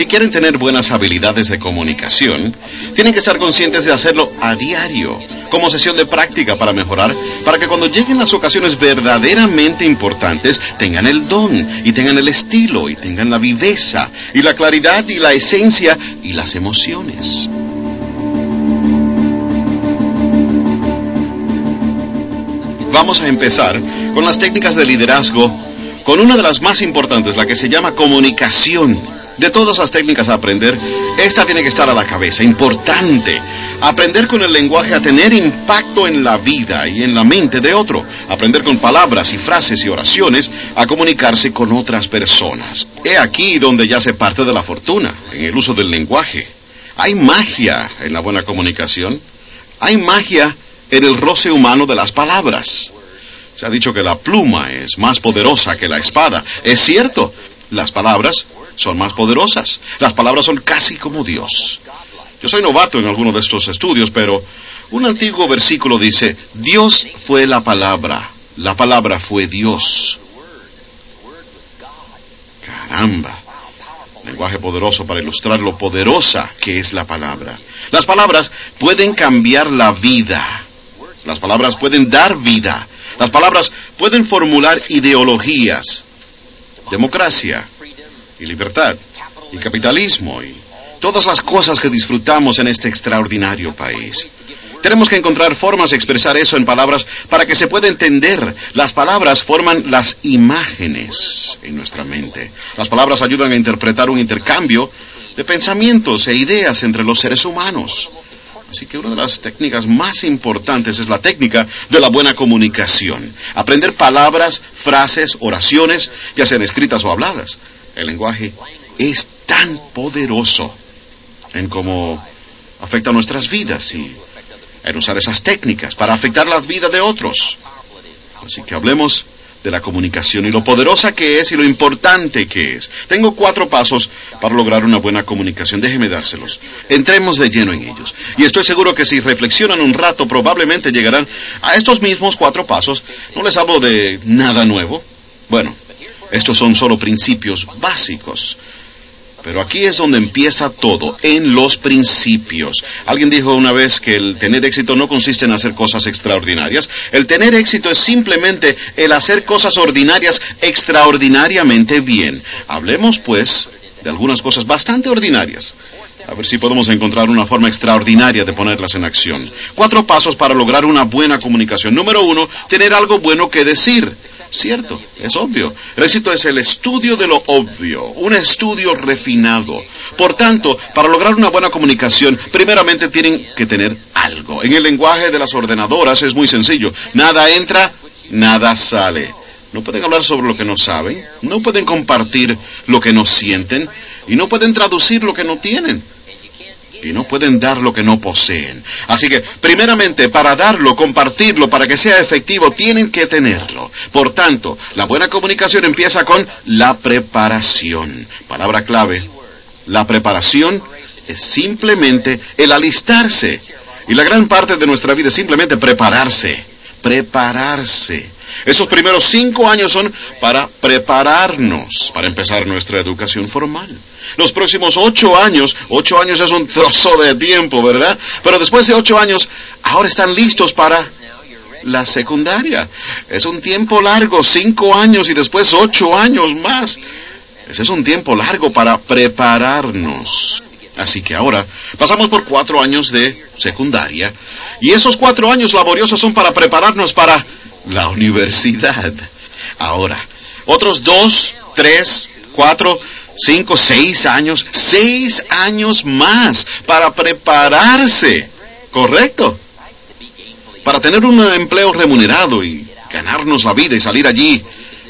Si quieren tener buenas habilidades de comunicación, tienen que estar conscientes de hacerlo a diario, como sesión de práctica para mejorar, para que cuando lleguen las ocasiones verdaderamente importantes, tengan el don y tengan el estilo y tengan la viveza y la claridad y la esencia y las emociones. Vamos a empezar con las técnicas de liderazgo, con una de las más importantes, la que se llama comunicación de todas las técnicas a aprender, esta tiene que estar a la cabeza, importante. Aprender con el lenguaje a tener impacto en la vida y en la mente de otro. Aprender con palabras y frases y oraciones a comunicarse con otras personas. He aquí donde ya se parte de la fortuna, en el uso del lenguaje. Hay magia en la buena comunicación. Hay magia en el roce humano de las palabras. Se ha dicho que la pluma es más poderosa que la espada. Es cierto, las palabras son más poderosas. Las palabras son casi como Dios. Yo soy novato en alguno de estos estudios, pero un antiguo versículo dice, Dios fue la palabra, la palabra fue Dios. Caramba. Lenguaje poderoso para ilustrar lo poderosa que es la palabra. Las palabras pueden cambiar la vida. Las palabras pueden dar vida. Las palabras pueden formular ideologías. Democracia, y libertad y capitalismo y todas las cosas que disfrutamos en este extraordinario país. Tenemos que encontrar formas de expresar eso en palabras para que se pueda entender. Las palabras forman las imágenes en nuestra mente. Las palabras ayudan a interpretar un intercambio de pensamientos e ideas entre los seres humanos. Así que una de las técnicas más importantes es la técnica de la buena comunicación. Aprender palabras, frases, oraciones, ya sean escritas o habladas. El lenguaje es tan poderoso en cómo afecta nuestras vidas y en usar esas técnicas para afectar la vida de otros. Así que hablemos de la comunicación y lo poderosa que es y lo importante que es. Tengo cuatro pasos para lograr una buena comunicación. Déjeme dárselos. Entremos de lleno en ellos. Y estoy seguro que si reflexionan un rato, probablemente llegarán a estos mismos cuatro pasos. No les hablo de nada nuevo. Bueno, estos son solo principios básicos. Pero aquí es donde empieza todo, en los principios. Alguien dijo una vez que el tener éxito no consiste en hacer cosas extraordinarias. El tener éxito es simplemente el hacer cosas ordinarias extraordinariamente bien. Hablemos, pues, de algunas cosas bastante ordinarias. A ver si podemos encontrar una forma extraordinaria de ponerlas en acción. Cuatro pasos para lograr una buena comunicación. Número uno, tener algo bueno que decir. Cierto, es obvio. El éxito es el estudio de lo obvio, un estudio refinado. Por tanto, para lograr una buena comunicación, primeramente tienen que tener algo. En el lenguaje de las ordenadoras es muy sencillo. Nada entra, nada sale. No pueden hablar sobre lo que no saben, no pueden compartir lo que no sienten y no pueden traducir lo que no tienen y no pueden dar lo que no poseen. Así que, primeramente, para darlo, compartirlo, para que sea efectivo, tienen que tenerlo. Por tanto, la buena comunicación empieza con la preparación. Palabra clave. La preparación es simplemente el alistarse. Y la gran parte de nuestra vida es simplemente prepararse. Prepararse. Esos primeros cinco años son para prepararnos, para empezar nuestra educación formal. Los próximos ocho años, ocho años es un trozo de tiempo, ¿verdad? Pero después de ocho años, ahora están listos para la secundaria. Es un tiempo largo, cinco años y después ocho años más. Ese es un tiempo largo para prepararnos. Así que ahora pasamos por cuatro años de secundaria y esos cuatro años laboriosos son para prepararnos para la universidad. Ahora, otros dos, tres, cuatro, cinco, seis años, seis años más para prepararse. ¿Correcto? Para tener un empleo remunerado y ganarnos la vida y salir allí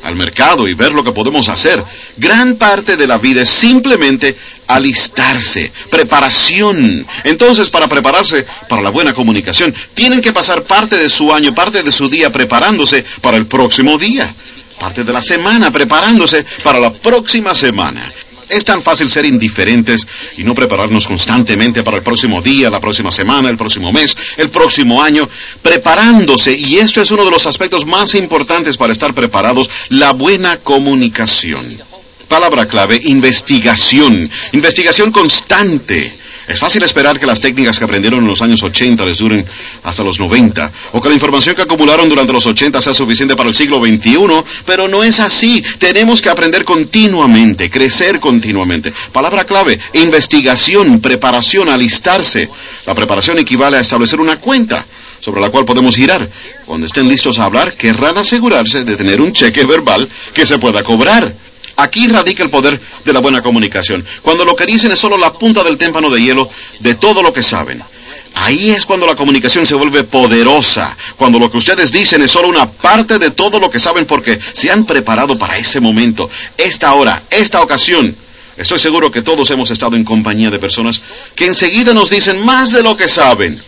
al mercado y ver lo que podemos hacer. Gran parte de la vida es simplemente alistarse, preparación. Entonces, para prepararse para la buena comunicación, tienen que pasar parte de su año, parte de su día preparándose para el próximo día, parte de la semana preparándose para la próxima semana. Es tan fácil ser indiferentes y no prepararnos constantemente para el próximo día, la próxima semana, el próximo mes, el próximo año, preparándose. Y esto es uno de los aspectos más importantes para estar preparados, la buena comunicación. Palabra clave, investigación. Investigación constante. Es fácil esperar que las técnicas que aprendieron en los años 80 les duren hasta los 90, o que la información que acumularon durante los 80 sea suficiente para el siglo XXI, pero no es así. Tenemos que aprender continuamente, crecer continuamente. Palabra clave, investigación, preparación, alistarse. La preparación equivale a establecer una cuenta sobre la cual podemos girar. Cuando estén listos a hablar, querrán asegurarse de tener un cheque verbal que se pueda cobrar. Aquí radica el poder de la buena comunicación. Cuando lo que dicen es solo la punta del témpano de hielo de todo lo que saben. Ahí es cuando la comunicación se vuelve poderosa, cuando lo que ustedes dicen es solo una parte de todo lo que saben porque se han preparado para ese momento, esta hora, esta ocasión. Estoy seguro que todos hemos estado en compañía de personas que enseguida nos dicen más de lo que saben.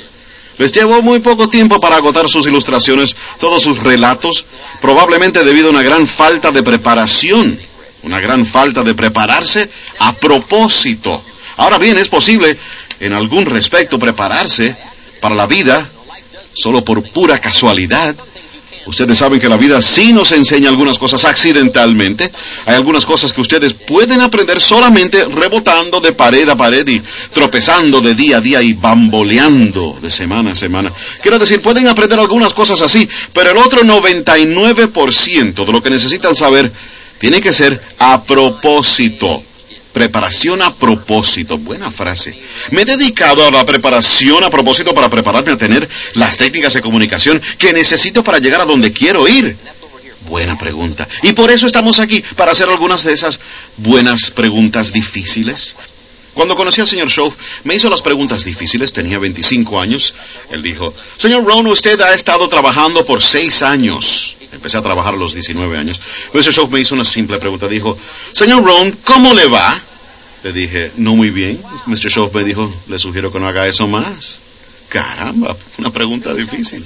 Les llevó muy poco tiempo para agotar sus ilustraciones, todos sus relatos, probablemente debido a una gran falta de preparación una gran falta de prepararse a propósito. Ahora bien, es posible en algún respecto prepararse para la vida solo por pura casualidad. Ustedes saben que la vida sí nos enseña algunas cosas accidentalmente. Hay algunas cosas que ustedes pueden aprender solamente rebotando de pared a pared y tropezando de día a día y bamboleando de semana a semana. Quiero decir, pueden aprender algunas cosas así, pero el otro 99% de lo que necesitan saber tiene que ser a propósito. Preparación a propósito. Buena frase. Me he dedicado a la preparación a propósito para prepararme a tener las técnicas de comunicación que necesito para llegar a donde quiero ir. Buena pregunta. Y por eso estamos aquí, para hacer algunas de esas buenas preguntas difíciles. Cuando conocí al señor Schoff, me hizo las preguntas difíciles, tenía 25 años. Él dijo, Señor Ron, usted ha estado trabajando por seis años. Empecé a trabajar a los 19 años. Mr. Shaw me hizo una simple pregunta. Dijo, Señor Ron, ¿cómo le va? Le dije, no muy bien. Mr. Shaw me dijo, le sugiero que no haga eso más. Caramba, una pregunta difícil.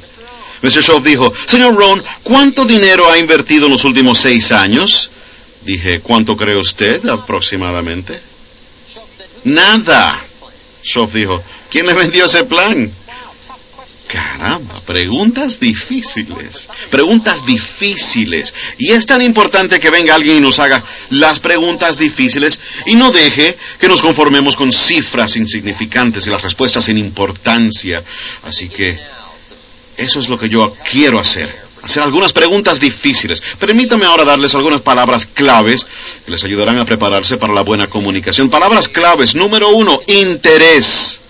Mr. Shaw dijo, Señor Ron, ¿cuánto dinero ha invertido en los últimos seis años? Dije, ¿cuánto cree usted aproximadamente? Nada. Shaw dijo, ¿quién le vendió ese plan? Caramba, preguntas difíciles, preguntas difíciles. Y es tan importante que venga alguien y nos haga las preguntas difíciles y no deje que nos conformemos con cifras insignificantes y las respuestas sin importancia. Así que eso es lo que yo quiero hacer. Hacer algunas preguntas difíciles. Permítame ahora darles algunas palabras claves que les ayudarán a prepararse para la buena comunicación. Palabras claves. Número uno, interés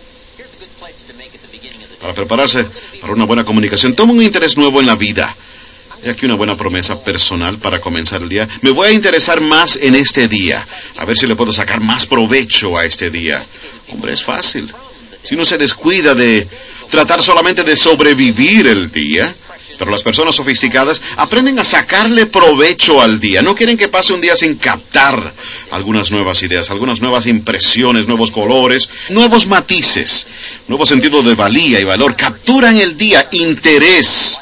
para prepararse para una buena comunicación. Toma un interés nuevo en la vida. He aquí una buena promesa personal para comenzar el día. Me voy a interesar más en este día. A ver si le puedo sacar más provecho a este día. Hombre, es fácil. Si uno se descuida de tratar solamente de sobrevivir el día, pero las personas sofisticadas aprenden a sacarle provecho al día. No quieren que pase un día sin captar algunas nuevas ideas, algunas nuevas impresiones, nuevos colores, nuevos matices, nuevo sentido de valía y valor. Capturan el día interés.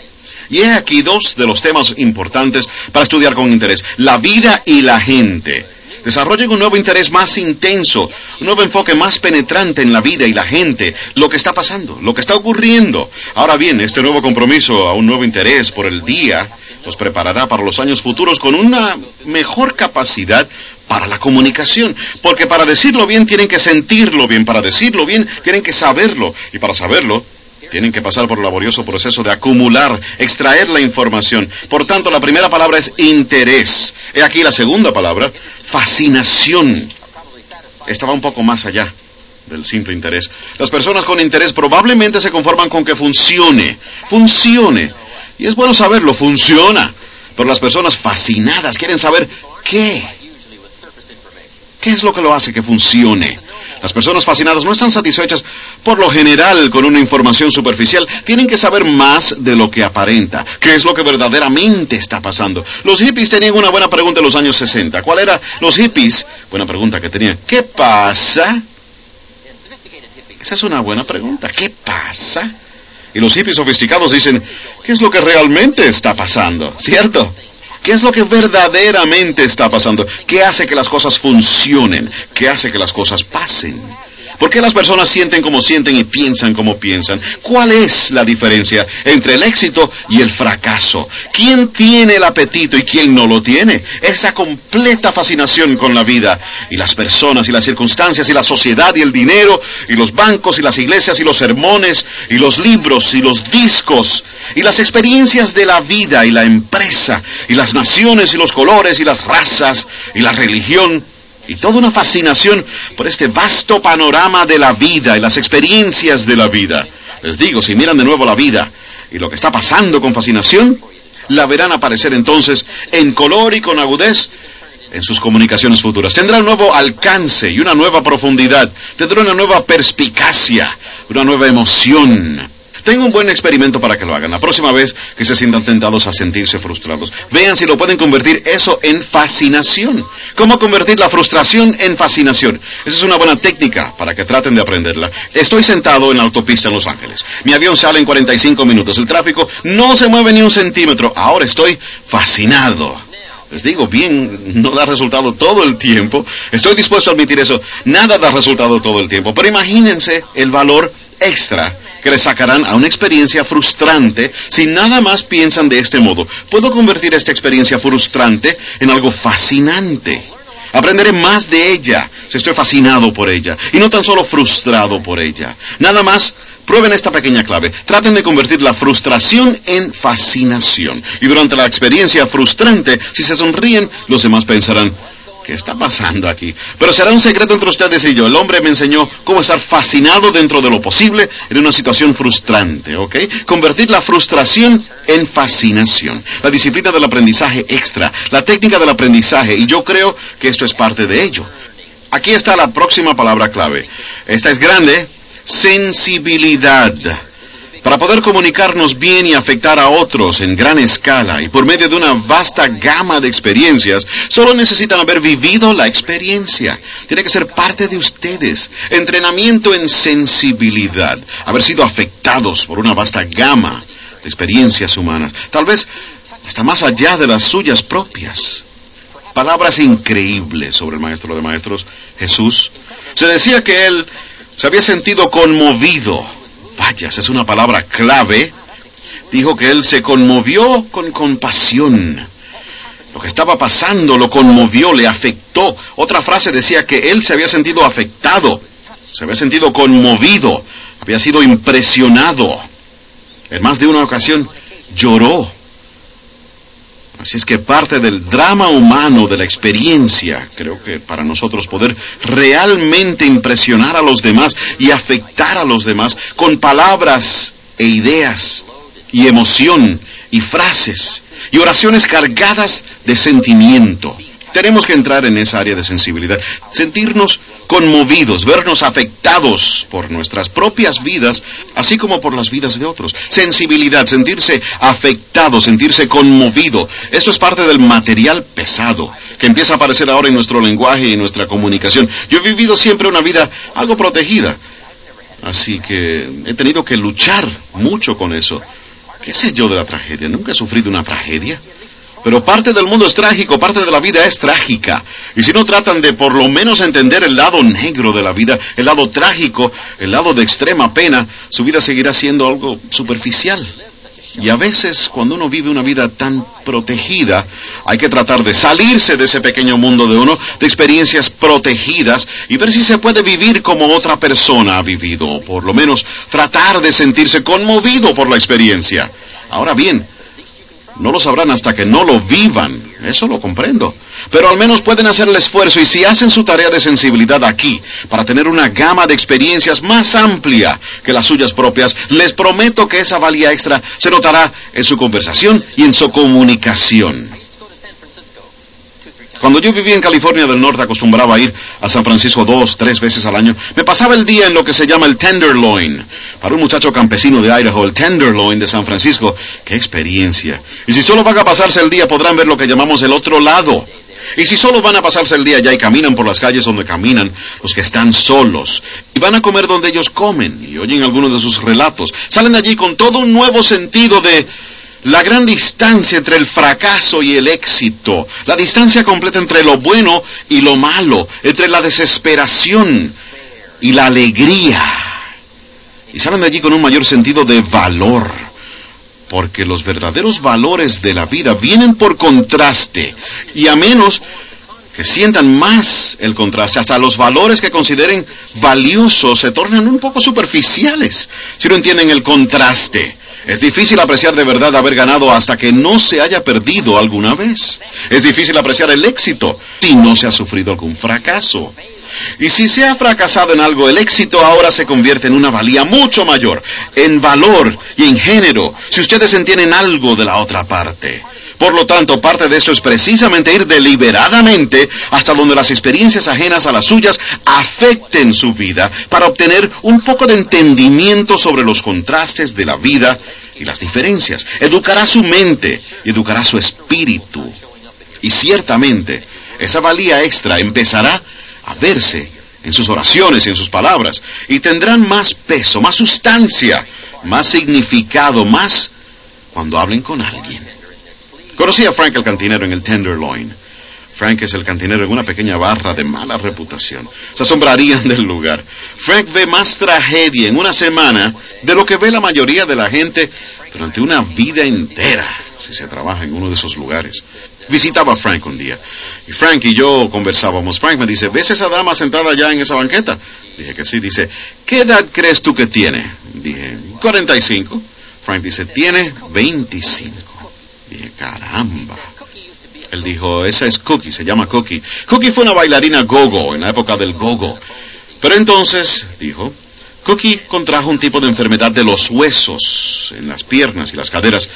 Y he aquí dos de los temas importantes para estudiar con interés. La vida y la gente. Desarrollen un nuevo interés más intenso, un nuevo enfoque más penetrante en la vida y la gente, lo que está pasando, lo que está ocurriendo. Ahora bien, este nuevo compromiso a un nuevo interés por el día los preparará para los años futuros con una mejor capacidad para la comunicación. Porque para decirlo bien tienen que sentirlo bien, para decirlo bien tienen que saberlo, y para saberlo tienen que pasar por el laborioso proceso de acumular, extraer la información. Por tanto, la primera palabra es interés. He aquí la segunda palabra, fascinación. Esta va un poco más allá del simple interés. Las personas con interés probablemente se conforman con que funcione, funcione. Y es bueno saberlo, funciona. Pero las personas fascinadas quieren saber qué. ¿Qué es lo que lo hace que funcione? Las personas fascinadas no están satisfechas por lo general con una información superficial. Tienen que saber más de lo que aparenta. ¿Qué es lo que verdaderamente está pasando? Los hippies tenían una buena pregunta en los años 60. ¿Cuál era? Los hippies, buena pregunta que tenían. ¿Qué pasa? Esa es una buena pregunta. ¿Qué pasa? Y los hippies sofisticados dicen, ¿qué es lo que realmente está pasando? ¿Cierto? ¿Qué es lo que verdaderamente está pasando? ¿Qué hace que las cosas funcionen? ¿Qué hace que las cosas pasen? ¿Por qué las personas sienten como sienten y piensan como piensan? ¿Cuál es la diferencia entre el éxito y el fracaso? ¿Quién tiene el apetito y quién no lo tiene? Esa completa fascinación con la vida y las personas y las circunstancias y la sociedad y el dinero y los bancos y las iglesias y los sermones y los libros y los discos y las experiencias de la vida y la empresa y las naciones y los colores y las razas y la religión y toda una fascinación por este vasto panorama de la vida y las experiencias de la vida. Les digo, si miran de nuevo la vida y lo que está pasando con fascinación, la verán aparecer entonces en color y con agudez en sus comunicaciones futuras. Tendrá un nuevo alcance y una nueva profundidad. Tendrá una nueva perspicacia, una nueva emoción. Tengo un buen experimento para que lo hagan. La próxima vez que se sientan tentados a sentirse frustrados, vean si lo pueden convertir eso en fascinación. ¿Cómo convertir la frustración en fascinación? Esa es una buena técnica para que traten de aprenderla. Estoy sentado en la autopista en Los Ángeles. Mi avión sale en 45 minutos. El tráfico no se mueve ni un centímetro. Ahora estoy fascinado. Les digo, bien, no da resultado todo el tiempo. Estoy dispuesto a admitir eso. Nada da resultado todo el tiempo. Pero imagínense el valor extra que le sacarán a una experiencia frustrante si nada más piensan de este modo. Puedo convertir esta experiencia frustrante en algo fascinante. Aprenderé más de ella si estoy fascinado por ella y no tan solo frustrado por ella. Nada más, prueben esta pequeña clave. Traten de convertir la frustración en fascinación. Y durante la experiencia frustrante, si se sonríen, los demás pensarán, ¿Qué está pasando aquí? Pero será un secreto entre ustedes y yo. El hombre me enseñó cómo estar fascinado dentro de lo posible en una situación frustrante, ¿ok? Convertir la frustración en fascinación. La disciplina del aprendizaje extra, la técnica del aprendizaje, y yo creo que esto es parte de ello. Aquí está la próxima palabra clave. Esta es grande, sensibilidad para poder comunicarnos bien y afectar a otros en gran escala y por medio de una vasta gama de experiencias, solo necesitan haber vivido la experiencia. Tiene que ser parte de ustedes. Entrenamiento en sensibilidad, haber sido afectados por una vasta gama de experiencias humanas, tal vez hasta más allá de las suyas propias. Palabras increíbles sobre el Maestro de Maestros, Jesús. Se decía que él se había sentido conmovido Esa es una palabra clave. Dijo que él se conmovió con compasión. Lo que estaba pasando lo conmovió, le afectó. Otra frase decía que él se había sentido afectado, se había sentido conmovido, había sido impresionado. En más de una ocasión lloró Así es que parte del drama humano, de la experiencia, creo que para nosotros poder realmente impresionar a los demás y afectar a los demás con palabras e ideas y emoción y frases y oraciones cargadas de sentimiento. Tenemos que entrar en esa área de sensibilidad, sentirnos conmovidos, vernos afectados por nuestras propias vidas, así como por las vidas de otros. Sensibilidad, sentirse afectado, sentirse conmovido. Esto es parte del material pesado que empieza a aparecer ahora en nuestro lenguaje y en nuestra comunicación. Yo he vivido siempre una vida algo protegida, así que he tenido que luchar mucho con eso. ¿Qué sé yo de la tragedia? Nunca he sufrido una tragedia. Pero parte del mundo es trágico, parte de la vida es trágica. Y si no tratan de por lo menos entender el lado negro de la vida, el lado trágico, el lado de extrema pena, su vida seguirá siendo algo superficial. Y a veces, cuando uno vive una vida tan protegida, hay que tratar de salirse de ese pequeño mundo de uno, de experiencias protegidas, y ver si se puede vivir como otra persona ha vivido, o por lo menos tratar de sentirse conmovido por la experiencia. Ahora bien, no lo sabrán hasta que no lo vivan. Eso lo comprendo. Pero al menos pueden hacer el esfuerzo y si hacen su tarea de sensibilidad aquí, para tener una gama de experiencias más amplia que las suyas propias, les prometo que esa valía extra se notará en su conversación y en su comunicación. Cuando yo vivía en California del Norte acostumbraba a ir a San Francisco dos, tres veces al año. Me pasaba el día en lo que se llama el Tenderloin. Para un muchacho campesino de Idaho, el Tenderloin de San Francisco, qué experiencia. Y si solo van a pasarse el día podrán ver lo que llamamos el otro lado. Y si solo van a pasarse el día allá y caminan por las calles donde caminan los que están solos, y van a comer donde ellos comen, y oyen algunos de sus relatos, salen de allí con todo un nuevo sentido de la gran distancia entre el fracaso y el éxito, la distancia completa entre lo bueno y lo malo, entre la desesperación y la alegría. Y salen de allí con un mayor sentido de valor, porque los verdaderos valores de la vida vienen por contraste, y a menos que sientan más el contraste, hasta los valores que consideren valiosos se tornan un poco superficiales si no entienden el contraste. Es difícil apreciar de verdad haber ganado hasta que no se haya perdido alguna vez. Es difícil apreciar el éxito si no se ha sufrido algún fracaso. Y si se ha fracasado en algo, el éxito ahora se convierte en una valía mucho mayor, en valor y en género, si ustedes entienden algo de la otra parte. Por lo tanto, parte de esto es precisamente ir deliberadamente hasta donde las experiencias ajenas a las suyas afecten su vida para obtener un poco de entendimiento sobre los contrastes de la vida y las diferencias. Educará su mente educará su espíritu. Y ciertamente, esa valía extra empezará a verse en sus oraciones y en sus palabras y tendrán más peso, más sustancia, más significado, más cuando hablen con alguien. Conocí a Frank el cantinero en el Tenderloin. Frank es el cantinero en una pequeña barra de mala reputación. Se asombrarían del lugar. Frank ve más tragedia en una semana de lo que ve la mayoría de la gente durante una vida entera, si se trabaja en uno de esos lugares. Visitaba a Frank un día. Y Frank y yo conversábamos. Frank me dice, ¿ves esa dama sentada allá en esa banqueta? Dije que sí. Dice, ¿qué edad crees tú que tiene? Dije, 45. Frank dice, tiene 25 caramba. Él dijo, esa es Cookie, se llama Cookie. Cookie fue una bailarina gogo en la época del gogo. Pero entonces, dijo, Cookie contrajo un tipo de enfermedad de los huesos en las piernas y las caderas.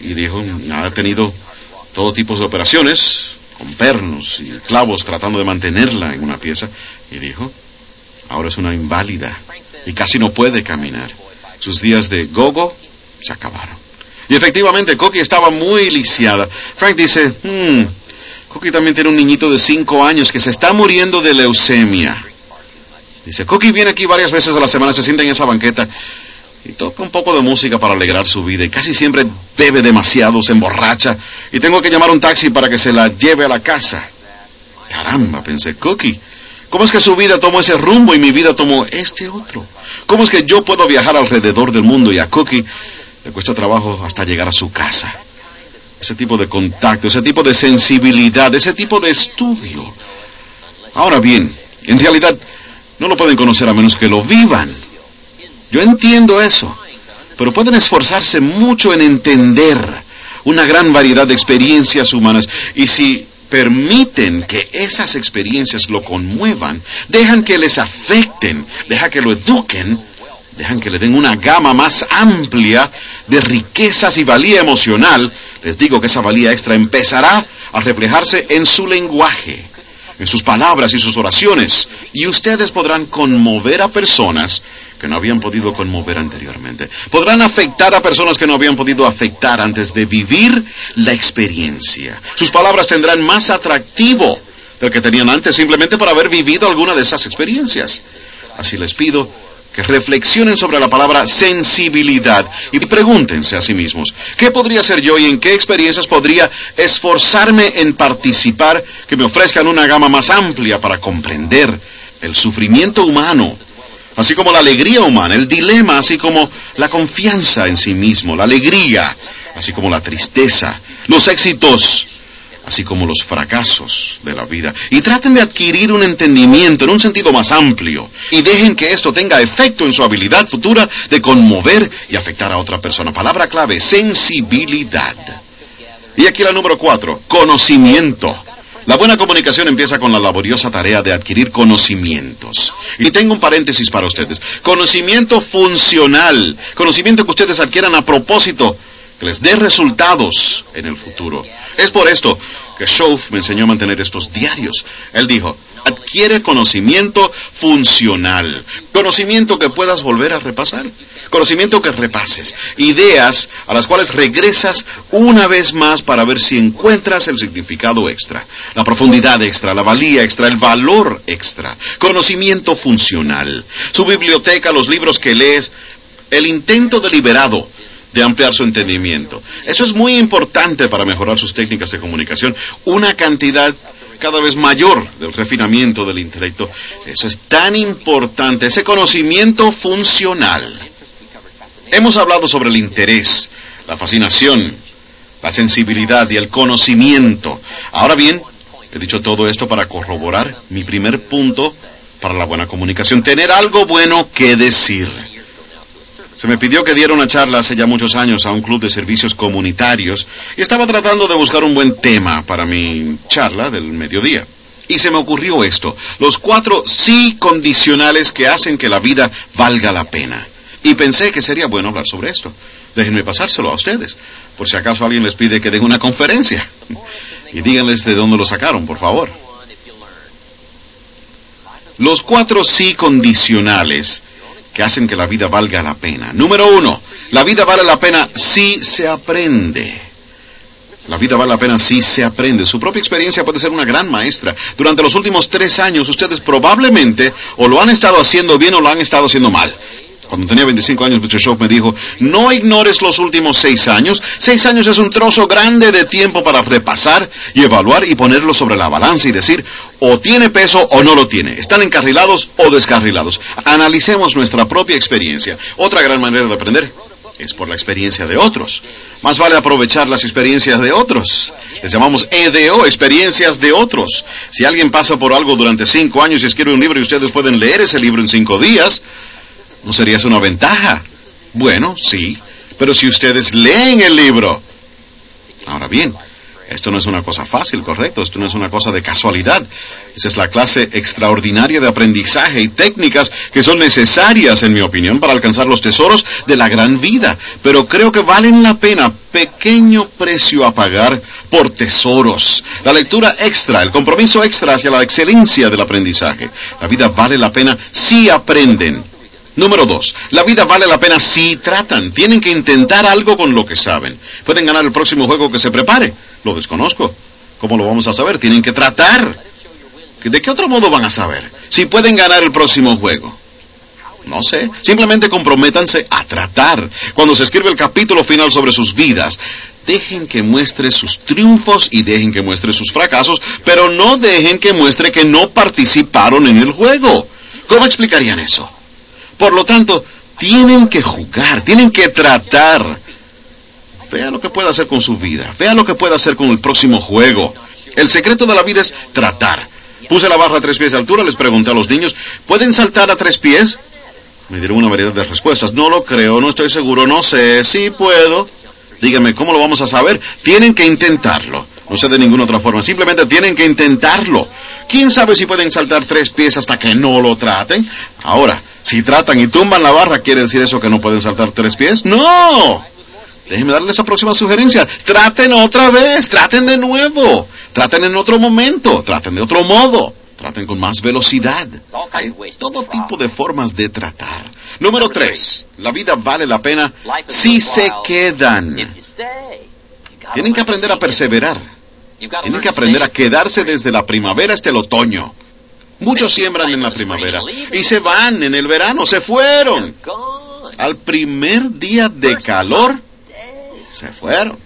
Y dijo, ha tenido todo tipo de operaciones, con pernos y clavos tratando de mantenerla en una pieza. Y dijo, ahora es una inválida y casi no puede caminar. Sus días de gogo se acabaron. Y efectivamente, Coqui estaba muy lisiada. Frank dice, hmm, Coqui también tiene un niñito de cinco años que se está muriendo de leucemia. Dice, Coqui viene aquí varias veces a la semana, se sienta en esa banqueta y toca un poco de música para alegrar su vida. Y casi siempre bebe demasiado, se emborracha. Y tengo que llamar un taxi para que se la lleve a la casa. Caramba, pensé, Cookie. ¿Cómo es que su vida tomó ese rumbo y mi vida tomó este otro? ¿Cómo es que yo puedo viajar alrededor del mundo y a Cookie le cuesta trabajo hasta llegar a su casa. Ese tipo de contacto, ese tipo de sensibilidad, ese tipo de estudio. Ahora bien, en realidad no lo pueden conocer a menos que lo vivan. Yo entiendo eso, pero pueden esforzarse mucho en entender una gran variedad de experiencias humanas y si permiten que esas experiencias lo conmuevan, dejan que les afecten, dejan que lo eduquen, dejan que le den una gama más amplia de riquezas y valía emocional, les digo que esa valía extra empezará a reflejarse en su lenguaje, en sus palabras y sus oraciones, y ustedes podrán conmover a personas que no habían podido conmover anteriormente. Podrán afectar a personas que no habían podido afectar antes de vivir la experiencia. Sus palabras tendrán más atractivo del que tenían antes simplemente por haber vivido alguna de esas experiencias. Así les pido que reflexionen sobre la palabra sensibilidad y pregúntense a sí mismos, ¿qué podría ser yo y en qué experiencias podría esforzarme en participar que me ofrezcan una gama más amplia para comprender el sufrimiento humano, así como la alegría humana, el dilema, así como la confianza en sí mismo, la alegría, así como la tristeza, los éxitos, así como los fracasos de la vida. Y traten de adquirir un entendimiento en un sentido más amplio. Y dejen que esto tenga efecto en su habilidad futura de conmover y afectar a otra persona. Palabra clave, sensibilidad. Y aquí la número cuatro, conocimiento. La buena comunicación empieza con la laboriosa tarea de adquirir conocimientos. Y tengo un paréntesis para ustedes. Conocimiento funcional. Conocimiento que ustedes adquieran a propósito que les dé resultados en el futuro. Es por esto que Schoaf me enseñó a mantener estos diarios. Él dijo, adquiere conocimiento funcional, conocimiento que puedas volver a repasar, conocimiento que repases, ideas a las cuales regresas una vez más para ver si encuentras el significado extra, la profundidad extra, la valía extra, el valor extra, conocimiento funcional, su biblioteca, los libros que lees, el intento deliberado de ampliar su entendimiento. Eso es muy importante para mejorar sus técnicas de comunicación. Una cantidad cada vez mayor del refinamiento del intelecto. Eso es tan importante, ese conocimiento funcional. Hemos hablado sobre el interés, la fascinación, la sensibilidad y el conocimiento. Ahora bien, he dicho todo esto para corroborar mi primer punto para la buena comunicación, tener algo bueno que decir. Se me pidió que diera una charla hace ya muchos años a un club de servicios comunitarios y estaba tratando de buscar un buen tema para mi charla del mediodía. Y se me ocurrió esto, los cuatro sí condicionales que hacen que la vida valga la pena. Y pensé que sería bueno hablar sobre esto. Déjenme pasárselo a ustedes, por si acaso alguien les pide que den una conferencia. Y díganles de dónde lo sacaron, por favor. Los cuatro sí condicionales que hacen que la vida valga la pena. Número uno, la vida vale la pena si se aprende. La vida vale la pena si se aprende. Su propia experiencia puede ser una gran maestra. Durante los últimos tres años ustedes probablemente o lo han estado haciendo bien o lo han estado haciendo mal. Cuando tenía 25 años, Mr. Shaw me dijo, no ignores los últimos seis años. Seis años es un trozo grande de tiempo para repasar y evaluar y ponerlo sobre la balanza y decir, o tiene peso o no lo tiene. Están encarrilados o descarrilados. Analicemos nuestra propia experiencia. Otra gran manera de aprender es por la experiencia de otros. Más vale aprovechar las experiencias de otros. Les llamamos EDO, experiencias de otros. Si alguien pasa por algo durante cinco años y escribe un libro y ustedes pueden leer ese libro en cinco días, ¿No sería eso una ventaja? Bueno, sí, pero si ustedes leen el libro. Ahora bien, esto no es una cosa fácil, correcto, esto no es una cosa de casualidad. Esa es la clase extraordinaria de aprendizaje y técnicas que son necesarias, en mi opinión, para alcanzar los tesoros de la gran vida. Pero creo que valen la pena pequeño precio a pagar por tesoros. La lectura extra, el compromiso extra hacia la excelencia del aprendizaje. La vida vale la pena si aprenden. Número dos, la vida vale la pena si tratan. Tienen que intentar algo con lo que saben. Pueden ganar el próximo juego que se prepare. Lo desconozco. ¿Cómo lo vamos a saber? Tienen que tratar. ¿De qué otro modo van a saber? Si pueden ganar el próximo juego. No sé. Simplemente comprométanse a tratar. Cuando se escribe el capítulo final sobre sus vidas, dejen que muestre sus triunfos y dejen que muestre sus fracasos, pero no dejen que muestre que no participaron en el juego. ¿Cómo explicarían eso? Por lo tanto, tienen que jugar, tienen que tratar. Vea lo que puede hacer con su vida, vea lo que puede hacer con el próximo juego. El secreto de la vida es tratar. Puse la barra a tres pies de altura, les pregunté a los niños, ¿pueden saltar a tres pies? Me dieron una variedad de respuestas. No lo creo, no estoy seguro, no sé, sí puedo. Díganme, ¿cómo lo vamos a saber? Tienen que intentarlo. No sé de ninguna otra forma, simplemente tienen que intentarlo. ¿Quién sabe si pueden saltar tres pies hasta que no lo traten? Ahora, si tratan y tumban la barra, ¿quiere decir eso que no pueden saltar tres pies? ¡No! Déjenme darles esa próxima sugerencia. Traten otra vez, traten de nuevo, traten en otro momento, traten de otro modo, traten con más velocidad. Todo tipo de formas de tratar. Número tres, la vida vale la pena si se quedan. Tienen que aprender a perseverar. Tienen que aprender a quedarse desde la primavera hasta el otoño. Muchos siembran en la primavera y se van en el verano, se fueron. Al primer día de calor, se fueron.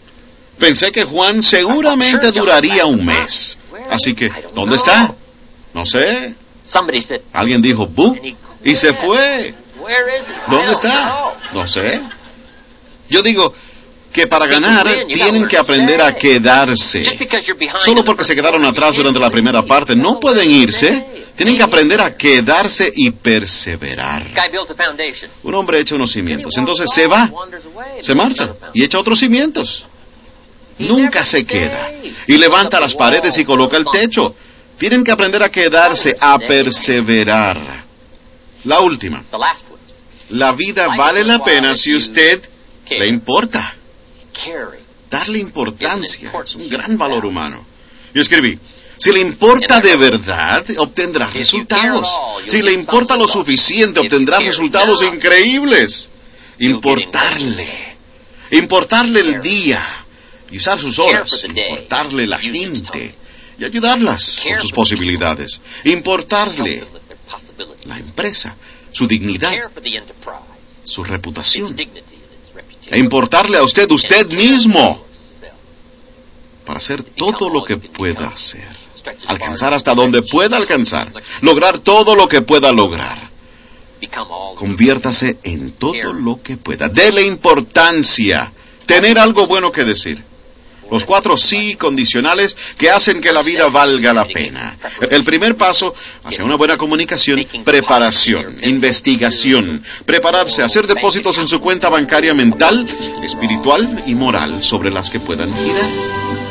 Pensé que Juan seguramente duraría un mes. Así que, ¿dónde está? No sé. Alguien dijo, ¡bu! Y se fue. ¿Dónde está? No sé. Yo digo, que para ganar tienen que aprender a quedarse. Solo porque se quedaron atrás durante la primera parte, no pueden irse. Tienen que aprender a quedarse y perseverar. Un hombre echa unos cimientos, entonces se va, se marcha y echa otros cimientos. Nunca se queda. Y levanta las paredes y coloca el techo. Tienen que aprender a quedarse, a perseverar. La última. La vida vale la pena si usted le importa. Darle importancia es un gran valor humano. Y escribí, si le importa de verdad, obtendrá resultados. Si le importa lo suficiente, obtendrá resultados increíbles. Importarle. Importarle el día y usar sus horas. Importarle la gente y ayudarlas con sus posibilidades. Importarle la empresa, su dignidad, su reputación. Importarle a usted usted mismo para hacer todo lo que pueda hacer. Alcanzar hasta donde pueda alcanzar. Lograr todo lo que pueda lograr. Conviértase en todo lo que pueda. Dele importancia. Tener algo bueno que decir. Los cuatro sí condicionales que hacen que la vida valga la pena. El primer paso hacia una buena comunicación, preparación, investigación, prepararse, hacer depósitos en su cuenta bancaria mental, espiritual y moral sobre las que puedan girar.